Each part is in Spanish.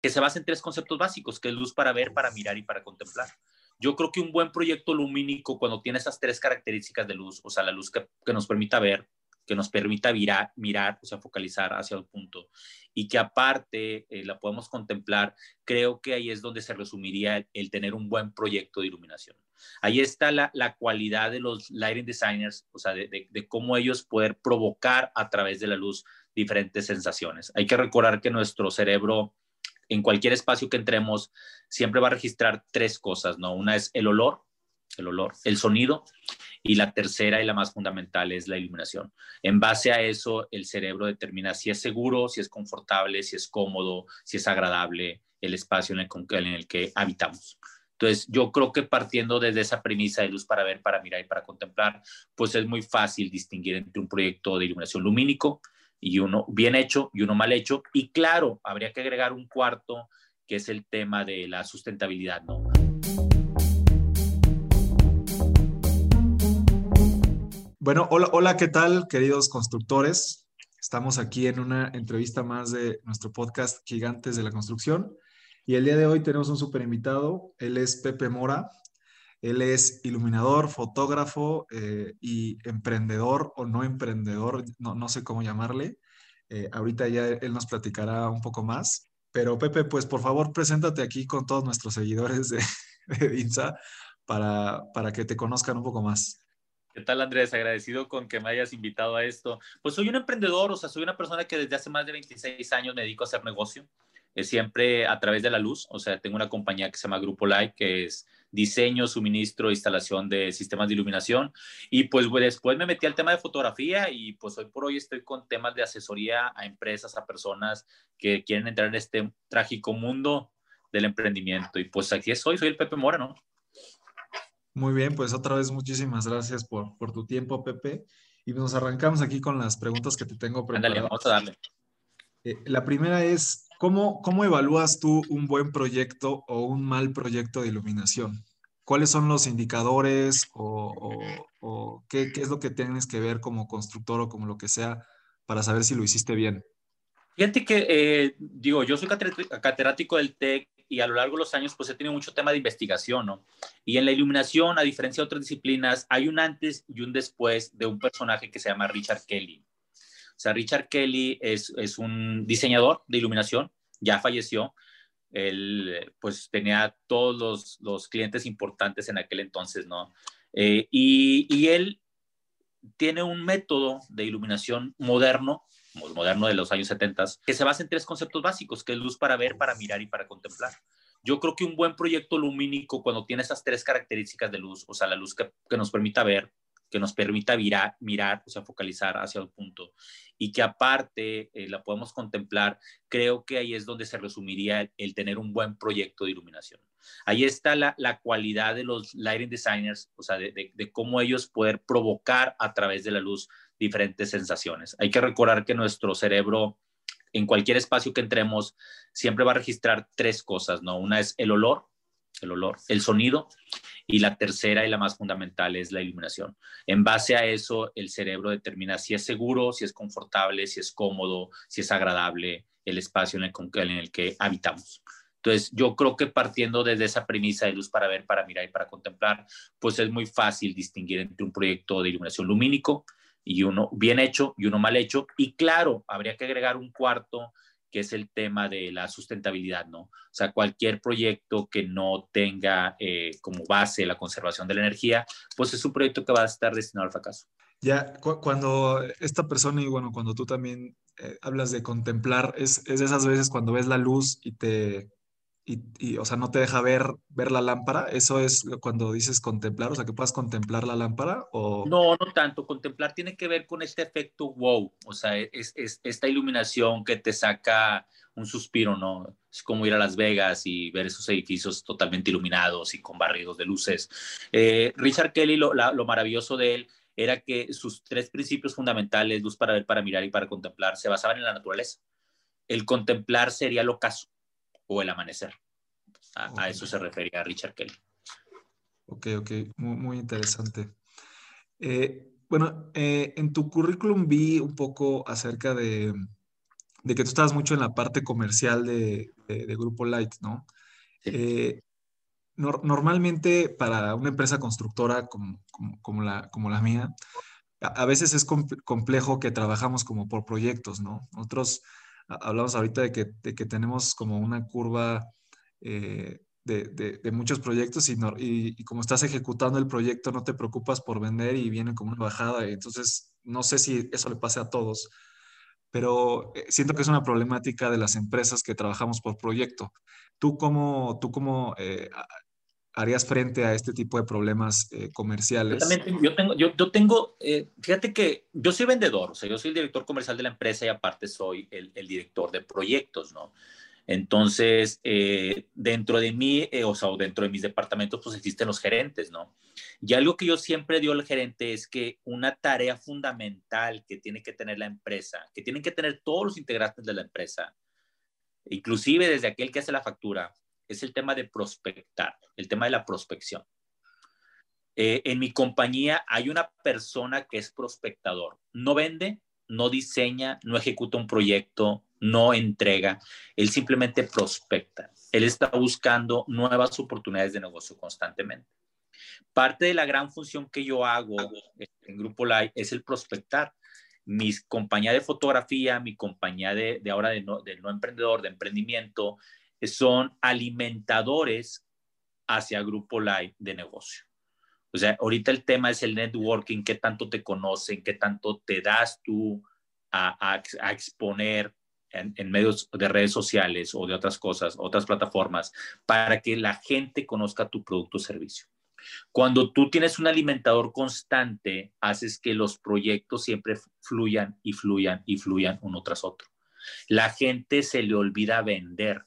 que se basa en tres conceptos básicos, que es luz para ver, para mirar y para contemplar. Yo creo que un buen proyecto lumínico, cuando tiene esas tres características de luz, o sea, la luz que, nos permita ver, que nos permita mirar, mirar, o sea, focalizar hacia un punto, y que aparte eh, la podemos contemplar, creo que ahí es donde se resumiría el, tener un buen proyecto de iluminación. Ahí está la, cualidad de los lighting designers, o sea, de, de cómo ellos poder provocar a través de la luz diferentes sensaciones. Hay que recordar que nuestro cerebro en cualquier espacio que entremos, siempre va a registrar tres cosas, ¿no? Una es el olor, el olor, el sonido, y la tercera y la más fundamental es la iluminación. En base a eso, el cerebro determina si es seguro, si es confortable, si es cómodo, si es agradable el espacio en el, en el que habitamos. Entonces, yo creo que partiendo desde esa premisa de luz para ver, para mirar y para contemplar, pues es muy fácil distinguir entre un proyecto de iluminación lumínico, y uno bien hecho y uno mal hecho. Y claro, habría que agregar un cuarto, que es el tema de la sustentabilidad, ¿no? Bueno, hola, hola, ¿qué tal, queridos constructores? Estamos aquí en una entrevista más de nuestro podcast Gigantes de la Construcción. Y el día de hoy tenemos un super invitado. Él es Pepe Mora. Él es iluminador, fotógrafo eh, y emprendedor o no emprendedor, no, no sé cómo llamarle. Eh, ahorita ya él nos platicará un poco más. Pero Pepe, pues por favor, preséntate aquí con todos nuestros seguidores de, de INSA para, para que te conozcan un poco más. ¿Qué tal, Andrés? Agradecido con que me hayas invitado a esto. Pues soy un emprendedor, o sea, soy una persona que desde hace más de 26 años me dedico a hacer negocio, es siempre a través de la luz, o sea, tengo una compañía que se llama Grupo Light, que es diseño, suministro, instalación de sistemas de iluminación. Y pues después me metí al tema de fotografía y pues hoy por hoy estoy con temas de asesoría a empresas, a personas que quieren entrar en este trágico mundo del emprendimiento. Y pues aquí estoy, soy el Pepe Mora, ¿no? Muy bien, pues otra vez muchísimas gracias por, por tu tiempo, Pepe. Y nos arrancamos aquí con las preguntas que te tengo preparadas. Ándale, vamos a darle. Eh, la primera es, ¿cómo, ¿cómo evalúas tú un buen proyecto o un mal proyecto de iluminación? ¿Cuáles son los indicadores o, qué, es lo que tienes que ver como constructor o como lo que sea para saber si lo hiciste bien? Fíjate que, eh, digo, yo soy catedrático del TEC y a lo largo de los años pues he tenido mucho tema de investigación, ¿no? Y en la iluminación, a diferencia de otras disciplinas, hay un antes y un después de un personaje que se llama Richard Kelly. Sea, Richard Kelly es, es un diseñador de iluminación, ya falleció. Él, pues, tenía todos los, los clientes importantes en aquel entonces, ¿no? Eh, y, y él tiene un método de iluminación moderno, moderno de los años 70, que se basa en tres conceptos básicos, que es luz para ver, para mirar y para contemplar. Yo creo que un buen proyecto lumínico, cuando tiene esas tres características de luz, o sea, la luz que, que nos permita ver, que nos permita mirar, o sea, focalizar hacia un punto y que aparte eh, la podemos contemplar, creo que ahí es donde se resumiría el, tener un buen proyecto de iluminación. Ahí está la, cualidad de los lighting designers, o sea, de, cómo ellos poder provocar a través de la luz diferentes sensaciones. Hay que recordar que nuestro cerebro, en cualquier espacio que entremos, siempre va a registrar tres cosas, ¿no? Una es el olor, el olor, el sonido y la tercera y la más fundamental es la iluminación. En base a eso, el cerebro determina si es seguro, si es confortable, si es cómodo, si es agradable el espacio en el, que habitamos. Entonces, yo creo que partiendo desde esa premisa de luz para ver, para mirar y para contemplar, pues es muy fácil distinguir entre un proyecto de iluminación lumínico y uno bien hecho y uno mal hecho. Y claro, habría que agregar un cuarto que es el tema de la sustentabilidad, ¿no? O sea, cualquier proyecto que no tenga eh, como base la conservación de la energía, pues es un proyecto que va a estar destinado al fracaso. Ya, cuando esta persona y bueno, cuando tú también eh, hablas de contemplar, es, es esas veces cuando ves la luz y te, y, o sea, no te deja ver, ver la lámpara. ¿Eso es cuando dices contemplar? O sea, que puedas contemplar la lámpara o... No, no tanto. Contemplar tiene que ver con este efecto wow. O sea, es, es esta iluminación que te saca un suspiro, ¿no? Es como ir a Las Vegas y ver esos edificios totalmente iluminados y con barridos de luces. Eh, Richard Kelly, lo, lo maravilloso de él era que sus tres principios fundamentales, luz para ver, para mirar y para contemplar, se basaban en la naturaleza. El contemplar sería el ocaso o el amanecer. A, eso se refería Richard Kelly. Ok, ok, muy, interesante. Eh, bueno, eh, en tu currículum vi un poco acerca de, de que tú estabas mucho en la parte comercial de, Grupo Light, ¿no? Eh, normalmente para una empresa constructora como, como, la, como la mía, a, veces es complejo que trabajamos como por proyectos, ¿no? Nosotros hablamos ahorita de que, de que tenemos como una curva eh, de, de, muchos proyectos y, y, como estás ejecutando el proyecto no te preocupas por vender y viene como una bajada. Entonces, no sé si eso le pase a todos, pero eh, siento que es una problemática de las empresas que trabajamos por proyecto. ¿Tú cómo, tú cómo eh, harías frente a este tipo de problemas eh, comerciales? Yo, tengo, yo, yo tengo fíjate que yo soy vendedor, o sea, yo soy el director comercial de la empresa y aparte soy el, el director de proyectos, ¿no? Entonces, dentro de mí, o sea, dentro de mis departamentos, pues existen los gerentes, ¿no? Y algo que yo siempre digo al gerente es que una tarea fundamental que tiene que tener la empresa, que tienen que tener todos los integrantes de la empresa, inclusive desde aquel que hace la factura, es el tema de prospectar, el tema de la prospección. Eh, en mi compañía hay una persona que es prospectador. No vende, no diseña, no ejecuta un proyecto, no entrega. Él simplemente prospecta. Él está buscando nuevas oportunidades de negocio constantemente. Parte de la gran función que yo hago en Grupo Live es el prospectar. Mi compañía de fotografía, mi compañía de, ahora de no, no emprendedor, de emprendimiento, son alimentadores hacia Grupo Live de negocio. O sea, ahorita el tema es el networking, qué tanto te conocen, qué tanto te das tú a, exponer en, en, medios de redes sociales o de otras cosas, otras plataformas, para que la gente conozca tu producto o servicio. Cuando tú tienes un alimentador constante, haces que los proyectos siempre fluyan y fluyan y fluyan uno tras otro. La gente se le olvida vender.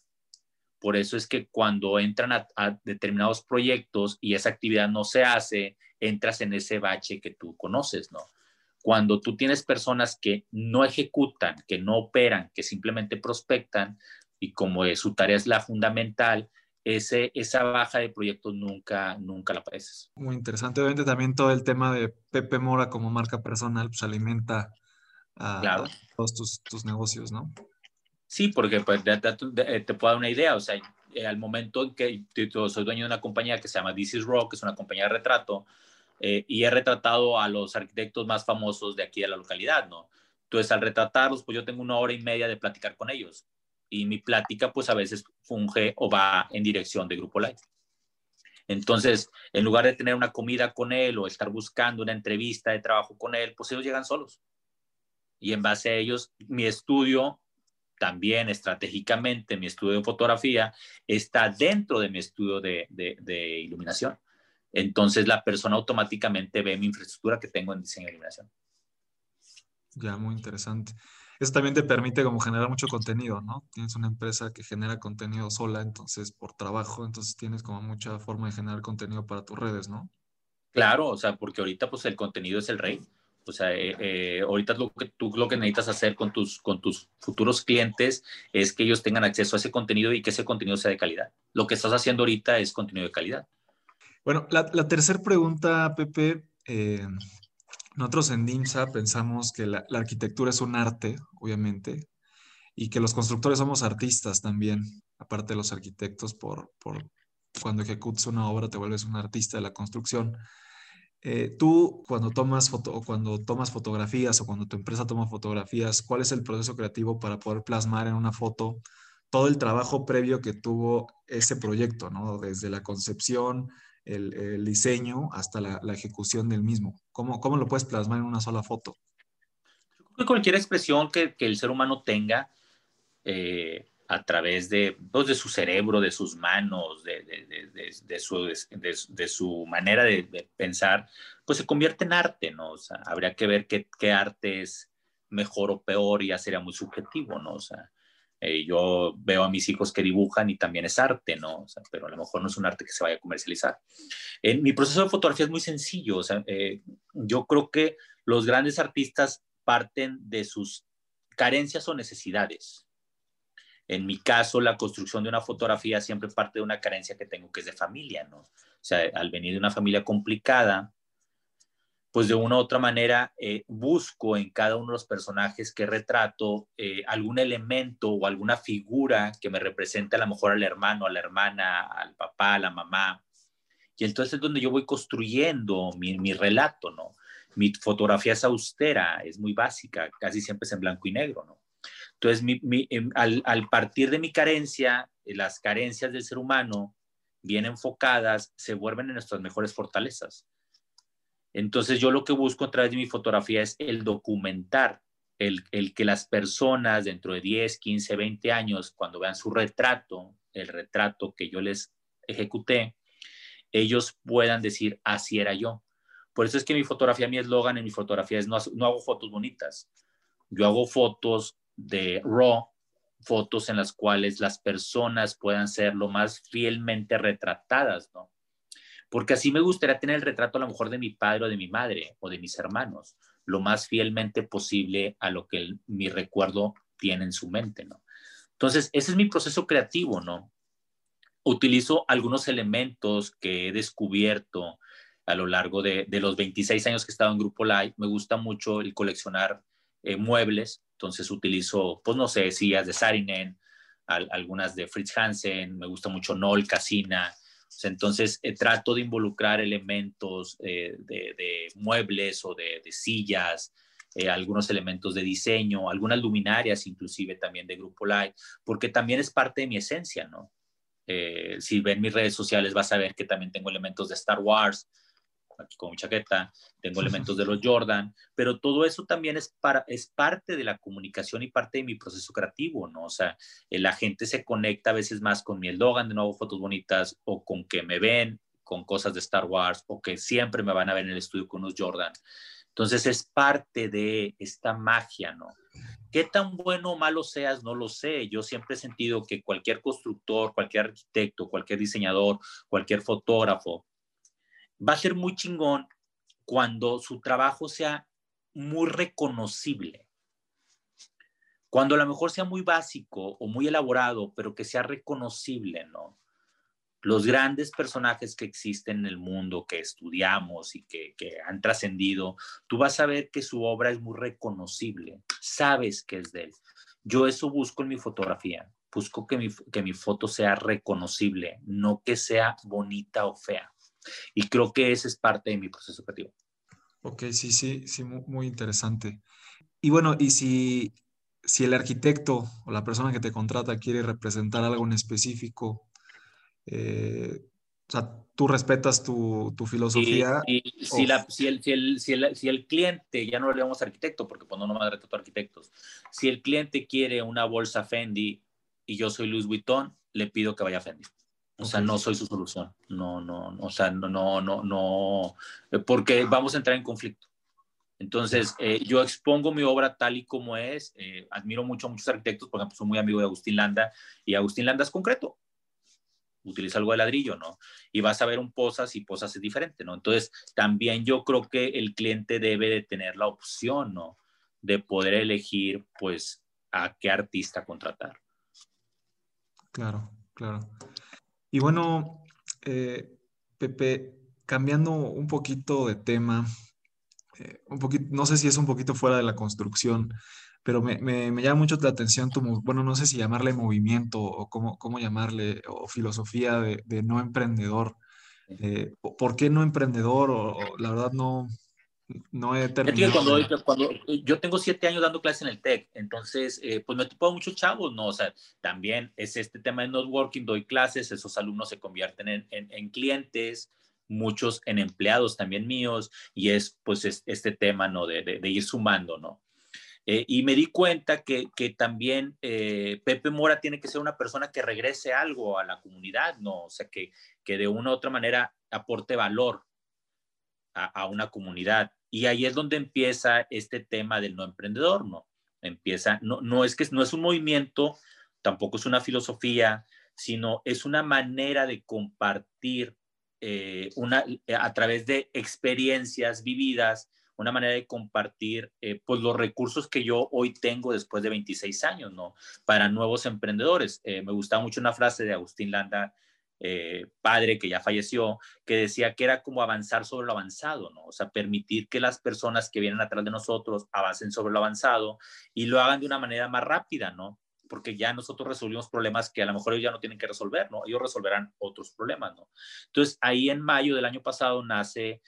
Por eso es que cuando entran a, determinados proyectos y esa actividad no se hace, entras en ese bache que tú conoces, ¿no? Cuando tú tienes personas que no ejecutan, que no operan, que simplemente prospectan, y como su tarea es la fundamental, ese, esa baja de proyectos nunca, nunca la padeces. Muy interesante. Obviamente también todo el tema de Pepe Mora como marca personal, pues alimenta a, todos tus, negocios, ¿no? Sí, porque pues, te, puedo dar una idea. O sea, eh, al momento en que yo soy dueño de una compañía que se llama This is Rock, que es una compañía de retrato, eh, y he retratado a los arquitectos más famosos de aquí de la localidad, ¿no? Entonces, al retratarlos, pues yo tengo una hora y media de platicar con ellos y mi plática pues a veces funge o va en dirección de Grupo Light. Entonces, en lugar de tener una comida con él o estar buscando una entrevista de trabajo con él, pues ellos llegan solos. Y en base a ellos, mi estudio, también estratégicamente, mi estudio de fotografía, está dentro de mi estudio de, de iluminación. Entonces, la persona automáticamente ve mi infraestructura que tengo en diseño de iluminación. Ya, muy interesante eso también te permite como generar mucho contenido, ¿no? Tienes una empresa que genera contenido sola, entonces por trabajo, entonces tienes como mucha forma de generar contenido para tus redes, ¿no? Claro, o sea, porque ahorita pues el contenido es el rey. O sea, eh, eh, ahorita lo que tú lo que necesitas hacer con tus, con tus futuros clientes es que ellos tengan acceso a ese contenido y que ese contenido sea de calidad. Lo que estás haciendo ahorita es contenido de calidad. Bueno, la, la tercera pregunta, Pepe, eh, nosotros en DIMSA pensamos que la, arquitectura es un arte, obviamente, y que los constructores somos artistas también, aparte de los arquitectos, por, cuando ejecutas una obra te vuelves un artista de la construcción. Eh, tú, cuando tomas, cuando tomas fotografías o cuando tu empresa toma fotografías, ¿cuál es el proceso creativo para poder plasmar en una foto todo el trabajo previo que tuvo ese proyecto, ¿no? Desde la concepción, el, diseño hasta la, ejecución del mismo. ¿Cómo, ¿Cómo lo puedes plasmar en una sola foto? Cualquier expresión que, que el ser humano tenga eh, a través de, pues, de su cerebro, de sus manos, de, de, de su, su manera de, pensar, pues se convierte en arte, ¿no? O habría que ver qué, qué arte es mejor o peor y ya sería muy subjetivo, ¿no? O sea, eh, yo veo a mis hijos que dibujan y también es arte, ¿no? pero a lo mejor no es un arte que se vaya a comercializar. En mi proceso de fotografía es muy sencillo. O sea, eh, yo creo que los grandes artistas parten de sus carencias o necesidades. En mi caso, la construcción de una fotografía siempre parte de una carencia que tengo, que es de familia, ¿no? O sea, al venir de una familia complicada, pues de una u otra manera eh, busco en cada uno de los personajes que retrato eh, algún elemento o alguna figura que me represente a lo mejor al hermano, a la hermana, al papá, a la mamá. Y entonces es donde yo voy construyendo mi, mi relato, ¿no? Mi fotografía es austera, es muy básica, casi siempre es en blanco y negro, ¿no? Entonces, em, al, partir de mi carencia, eh, las carencias del ser humano, bien enfocadas, se vuelven en nuestras mejores fortalezas. Entonces yo lo que busco a través de mi fotografía es el documentar, el, que las personas dentro de 10, 15, 20 años, cuando vean su retrato, el retrato que yo les ejecuté, ellos puedan decir, así era yo. Por eso es que mi fotografía, mi eslogan en mi fotografía es, no hago fotos bonitas, yo hago fotos de raw, fotos en las cuales las personas puedan ser lo más fielmente retratadas, ¿no? porque así me gustaría tener el retrato a lo mejor de mi padre o de mi madre o de mis hermanos, lo más fielmente posible a lo que mi recuerdo tiene en su mente, ¿no? Entonces, ese es mi proceso creativo, ¿no? Utilizo algunos elementos que he descubierto a lo largo de, los 26 años que he estado en Grupo Live. Me gusta mucho el coleccionar eh, muebles, entonces utilizo, pues no sé, sillas de Sarinen, algunas de Fritz Hansen, me gusta mucho Noll, Casina, entonces, eh, trato de involucrar elementos eh, de, muebles o de, sillas, eh, algunos elementos de diseño, algunas luminarias inclusive también de Grupo Light, porque también es parte de mi esencia, ¿no? si ven mis redes sociales vas a ver que también tengo elementos de Star Wars, aquí con mi chaqueta, tengo elementos de los Jordan, pero todo eso también es, para, es parte de la comunicación y parte de mi proceso creativo, ¿no? O sea, eh, la gente se conecta a veces más con mi Logan de nuevo fotos bonitas o con que me ven con cosas de Star Wars o que siempre me van a ver en el estudio con los Jordan. Entonces es parte de esta magia, ¿no? ¿Qué tan bueno o malo seas? No lo sé. Yo siempre he sentido que cualquier constructor, cualquier arquitecto, cualquier diseñador, cualquier fotógrafo, va a ser muy chingón cuando su trabajo sea muy reconocible. Cuando a lo mejor sea muy básico o muy elaborado, pero que sea reconocible, ¿no? Los grandes personajes que existen en el mundo, que estudiamos y que, han trascendido, tú vas a ver que su obra es muy reconocible, sabes que es de él. Yo eso busco en mi fotografía, busco que mi, foto sea reconocible, no que sea bonita o fea. Y creo que ese es parte de mi proceso creativo. Ok, sí, sí, sí, muy, interesante. Y bueno, y si, si el arquitecto o la persona que te contrata quiere representar algo en específico, eh, o sea, tú respetas tu, tu filosofía. Y, si, la, si, el, si, el, si, el, si, el, cliente, ya no le llamamos arquitecto, porque pues no a retratar arquitectos, si el cliente quiere una bolsa Fendi y yo soy Louis Vuitton, le pido que vaya a Fendi. O sea, no soy su solución. No, no, no, o sea, no, no, no, no, eh, porque vamos a entrar en conflicto. Entonces, eh, yo expongo mi obra tal y como es. Eh, admiro mucho a muchos arquitectos, por ejemplo, soy muy amigo de Agustín Landa y Agustín Landa es concreto. Utiliza algo de ladrillo, ¿no? Y vas a ver un posas y posas es diferente, ¿no? Entonces, también yo creo que el cliente debe de tener la opción, ¿no? De poder elegir, pues, a qué artista contratar. Claro, claro. Y bueno, eh, Pepe, cambiando un poquito de tema, eh, un poquito, no sé si es un poquito fuera de la construcción, pero me, llama mucho la atención tu, bueno, no sé si llamarle movimiento o cómo, cómo llamarle, o filosofía de, no emprendedor. Eh, ¿Por qué no emprendedor? O, la verdad no, no he terminado. Cuando, yo tengo siete años dando clases en el TEC, entonces, eh, pues me he topado muchos chavos, ¿no? O sea, también es este tema de networking, doy clases, esos alumnos se convierten en, en, clientes, muchos en empleados también míos, y es pues este tema, ¿no? De, de, ir sumando, ¿no? Eh, y me di cuenta que, que también eh, Pepe Mora tiene que ser una persona que regrese algo a la comunidad, ¿no? O sea, que, que de una u otra manera aporte valor a, una comunidad. Y ahí es donde empieza este tema del no emprendedor, ¿no? Empieza, no, no es que no es un movimiento, tampoco es una filosofía, sino es una manera de compartir eh, una, a través de experiencias vividas, una manera de compartir eh, pues los recursos que yo hoy tengo después de 26 años, ¿no? Para nuevos emprendedores. Eh, me gusta mucho una frase de Agustín Landa eh, padre que ya falleció, que decía que era como avanzar sobre lo avanzado, ¿no? O sea, permitir que las personas que vienen atrás de nosotros avancen sobre lo avanzado y lo hagan de una manera más rápida, ¿no? Porque ya nosotros resolvimos problemas que a lo mejor ellos ya no tienen que resolver, ¿no? Ellos resolverán otros problemas, ¿no? Entonces, ahí en mayo del año pasado nace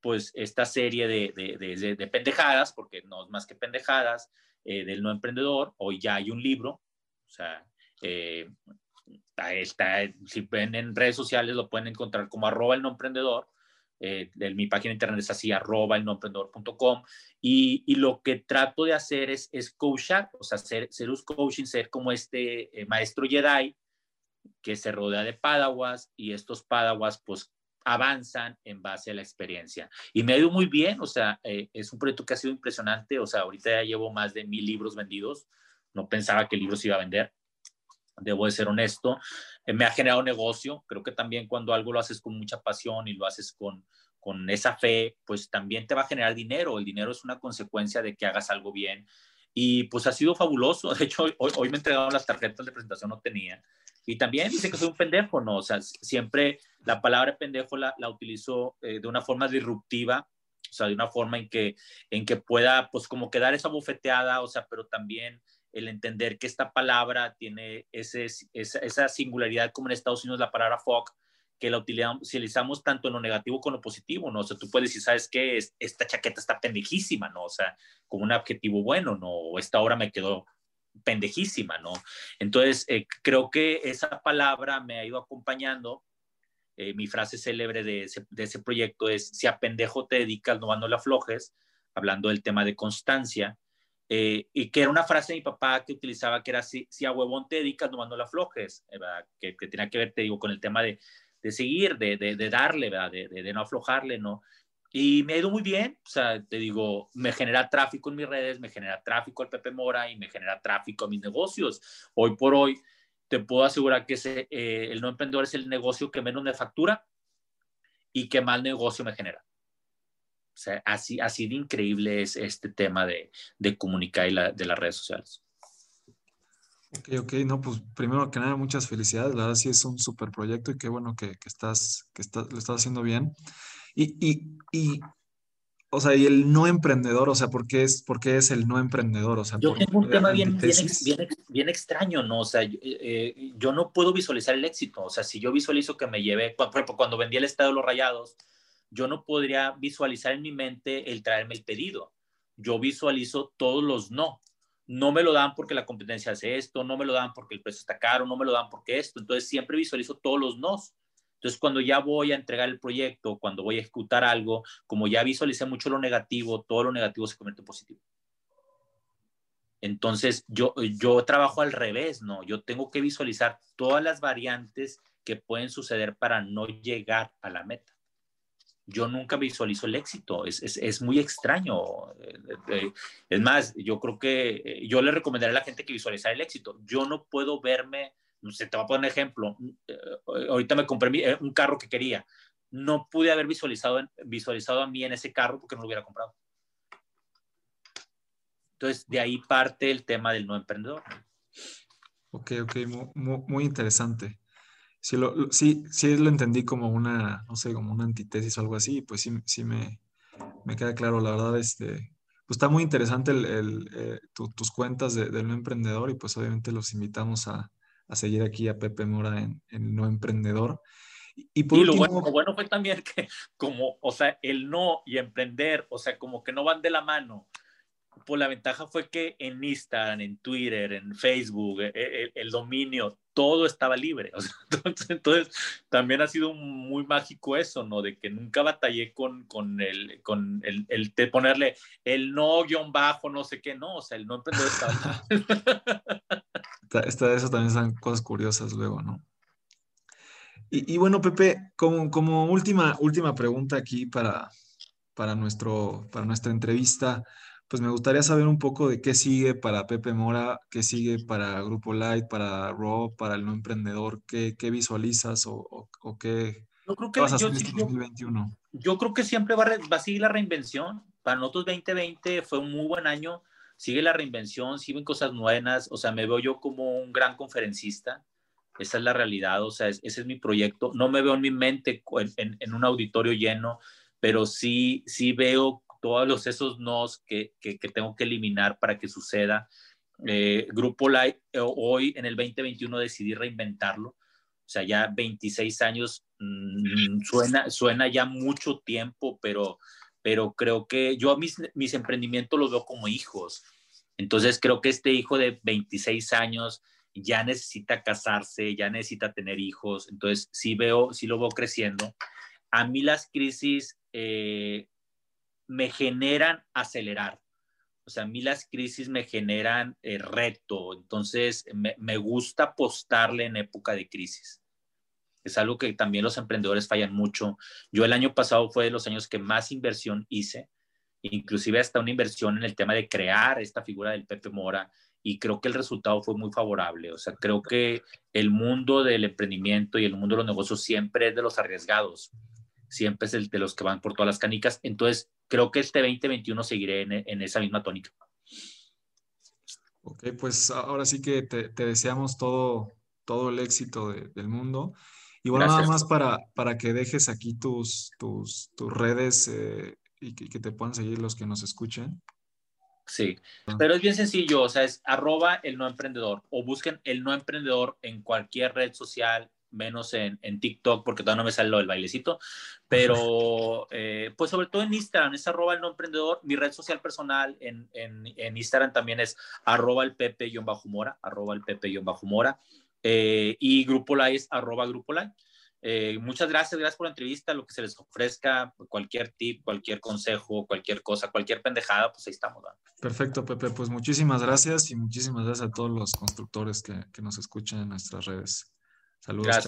pues esta serie de, de, pendejadas, porque no es más que pendejadas, eh, del no emprendedor. Hoy ya hay un libro, o sea, eh, está, si ven en redes sociales lo pueden encontrar como arroba el no emprendedor. Eh, mi página internet es así, arroba el no emprendedor.com. Y, y, lo que trato de hacer es, es coachar, o sea, ser, ser un coaching, ser como este maestro Jedi que se rodea de padawas y estos padawas pues avanzan en base a la experiencia. Y me ha ido muy bien, o sea, eh, es un proyecto que ha sido impresionante, o sea, ahorita ya llevo más de mil libros vendidos, no pensaba que el libro se iba a vender, debo de ser honesto, eh, me ha generado negocio, creo que también cuando algo lo haces con mucha pasión y lo haces con, con esa fe, pues también te va a generar dinero, el dinero es una consecuencia de que hagas algo bien. Y pues ha sido fabuloso. De hecho, hoy, hoy me entregaron las tarjetas de presentación, no tenía. Y también dice que soy un pendejo, ¿no? O sea, siempre la palabra pendejo la, la utilizo eh, de una forma disruptiva, o sea, de una forma en que, en que pueda, pues, como quedar esa bufeteada, o sea, pero también el entender que esta palabra tiene ese, esa, esa, singularidad como en Estados Unidos la palabra fuck, que la utilizamos tanto en lo negativo como en lo positivo, ¿no? O sea, tú puedes decir, ¿sabes qué? Esta chaqueta está pendejísima, ¿no? O sea, como un adjetivo bueno, ¿no? O esta hora me quedó pendejísima, ¿no? Entonces, eh, creo que esa palabra me ha ido acompañando. Eh, mi frase célebre de ese, proyecto es, si a pendejo te dedicas, no, no le aflojes, hablando del tema de constancia, eh, y que era una frase de mi papá que utilizaba que era, si, si a huevón te dedicas, no, no le aflojes, que, que, tenía que ver, te digo, con el tema de, de seguir, de, de, de darle, ¿verdad? De, no aflojarle, ¿no? Y me ha ido muy bien, o sea, te digo, me genera tráfico en mis redes, me genera tráfico al Pepe Mora y me genera tráfico a mis negocios. Hoy por hoy, te puedo asegurar que ese, eh, el no emprendedor es el negocio que menos me factura y que más negocio me genera. O sea, así, así de increíble es este tema de, de comunicar y la, de las redes sociales. Ok, ok, no, pues primero que nada, muchas felicidades. La verdad sí es un súper proyecto y qué bueno que, que estás, que estás, lo estás haciendo bien. Y, y, y, o sea, y el no emprendedor, o sea, ¿por qué es, por qué es el no emprendedor? O sea, yo tengo un tema bien, bien, bien, extraño, ¿no? O sea, yo, eh, yo, no puedo visualizar el éxito. O sea, si yo visualizo que me llevé, por ejemplo, cuando vendí el estado de los rayados, yo no podría visualizar en mi mente el traerme el pedido. Yo visualizo todos los no. No me lo dan porque la competencia hace esto, no me lo dan porque el precio está caro, no me lo dan porque esto. Entonces siempre visualizo todos los nos. Entonces, cuando ya voy a entregar el proyecto, cuando voy a ejecutar algo, como ya visualicé mucho lo negativo, todo lo negativo se convierte en positivo. Entonces, yo, yo trabajo al revés, ¿no? Yo tengo que visualizar todas las variantes que pueden suceder para no llegar a la meta. Yo nunca visualizo el éxito, es, es, es muy extraño. Eh, eh, es más, yo creo que eh, yo le recomendaría a la gente que visualizara el éxito. Yo no puedo verme sé, te voy a poner un ejemplo. Eh, ahorita me compré eh, un carro que quería. No pude haber visualizado, visualizado a mí en ese carro porque no lo hubiera comprado. Entonces, de ahí parte el tema del no emprendedor. Ok, ok, muy, muy interesante. Sí lo, sí, sí lo entendí como una, no sé, como una antitesis o algo así, pues sí, sí me, me queda claro, la verdad, este, pues está muy interesante el, el, eh, tus cuentas de, del no emprendedor y pues obviamente los invitamos a, a seguir aquí a Pepe Mora en, en No Emprendedor. Y, por lo, bueno, lo, bueno, fue también que como, o sea, el no y emprender, o sea, como que no van de la mano. Pues la ventaja fue que en Instagram, en Twitter, en Facebook, el, e, e, el dominio, todo estaba libre. Entonces, también ha sido muy mágico eso, ¿no? De que nunca batallé con, con, el, con el, el ponerle el no guion bajo, no sé qué, no, o sea, el no emprendedor estaba. Esta, eso también son cosas curiosas luego, ¿no? Y, y bueno, Pepe, como, como, última, última pregunta aquí para, para, nuestro, para nuestra entrevista, pues me gustaría saber un poco de qué sigue para Pepe Mora, qué sigue para Grupo Light, para Raw, para el no emprendedor, qué, qué visualizas o, o, qué yo creo que, vas a hacer este 2021. Yo creo que siempre va, va a seguir la reinvención. Para nosotros 2020 fue un muy buen año sigue la reinvención, siguen cosas nuevas, o sea, me veo yo como un gran conferencista, esa es la realidad, o sea, ese es mi proyecto. No me veo en mi mente en, un auditorio lleno, pero sí, sí veo todos los, esos nos que, que, tengo que eliminar para que suceda. Eh, Grupo Light, eh, hoy en el 2021 decidí reinventarlo. O sea, ya 26 años mm, suena, suena ya mucho tiempo, pero, pero creo que yo mis, mis emprendimientos los veo como hijos. Entonces creo que este hijo de 26 años ya necesita casarse, ya necesita tener hijos, entonces sí veo, sí lo veo creciendo. A mí las crisis eh, me generan acelerar, o sea, a mí las crisis me generan eh, reto, entonces me, me, gusta apostarle en época de crisis. Es algo que también los emprendedores fallan mucho. Yo el año pasado fue de los años que más inversión hice, inclusive hasta una inversión en el tema de crear esta figura del Pepe Mora, y creo que el resultado fue muy favorable. O sea, creo que el mundo del emprendimiento y el mundo de los negocios siempre es de los arriesgados, siempre es el de los que van por todas las canicas. Entonces, creo que este 2021 seguiré en, esa misma tónica. Ok, pues ahora sí que te, deseamos todo, todo el éxito del mundo. Y bueno, nada más para, para que dejes aquí tus, tus, tus redes eh, y que, que, te puedan seguir los que nos escuchen. Sí, ah. pero es bien sencillo, o sea, es arroba el no emprendedor o busquen el no emprendedor en cualquier red social, menos en, en TikTok, porque todavía no me sale lo del bailecito, pero eh, pues sobre todo en Instagram, es arroba el no emprendedor, mi red social personal en, en, en Instagram también es arroba el pepe-mora, arroba el pepe-mora, eh, y Grupo Live es arroba Grupo Live. Eh, muchas gracias, gracias por la entrevista, lo que se les ofrezca, cualquier tip, cualquier consejo, cualquier cosa, cualquier pendejada, pues ahí estamos. Perfecto, Pepe, pues muchísimas gracias y muchísimas gracias a todos los constructores que, que nos escuchan en nuestras redes. Saludos.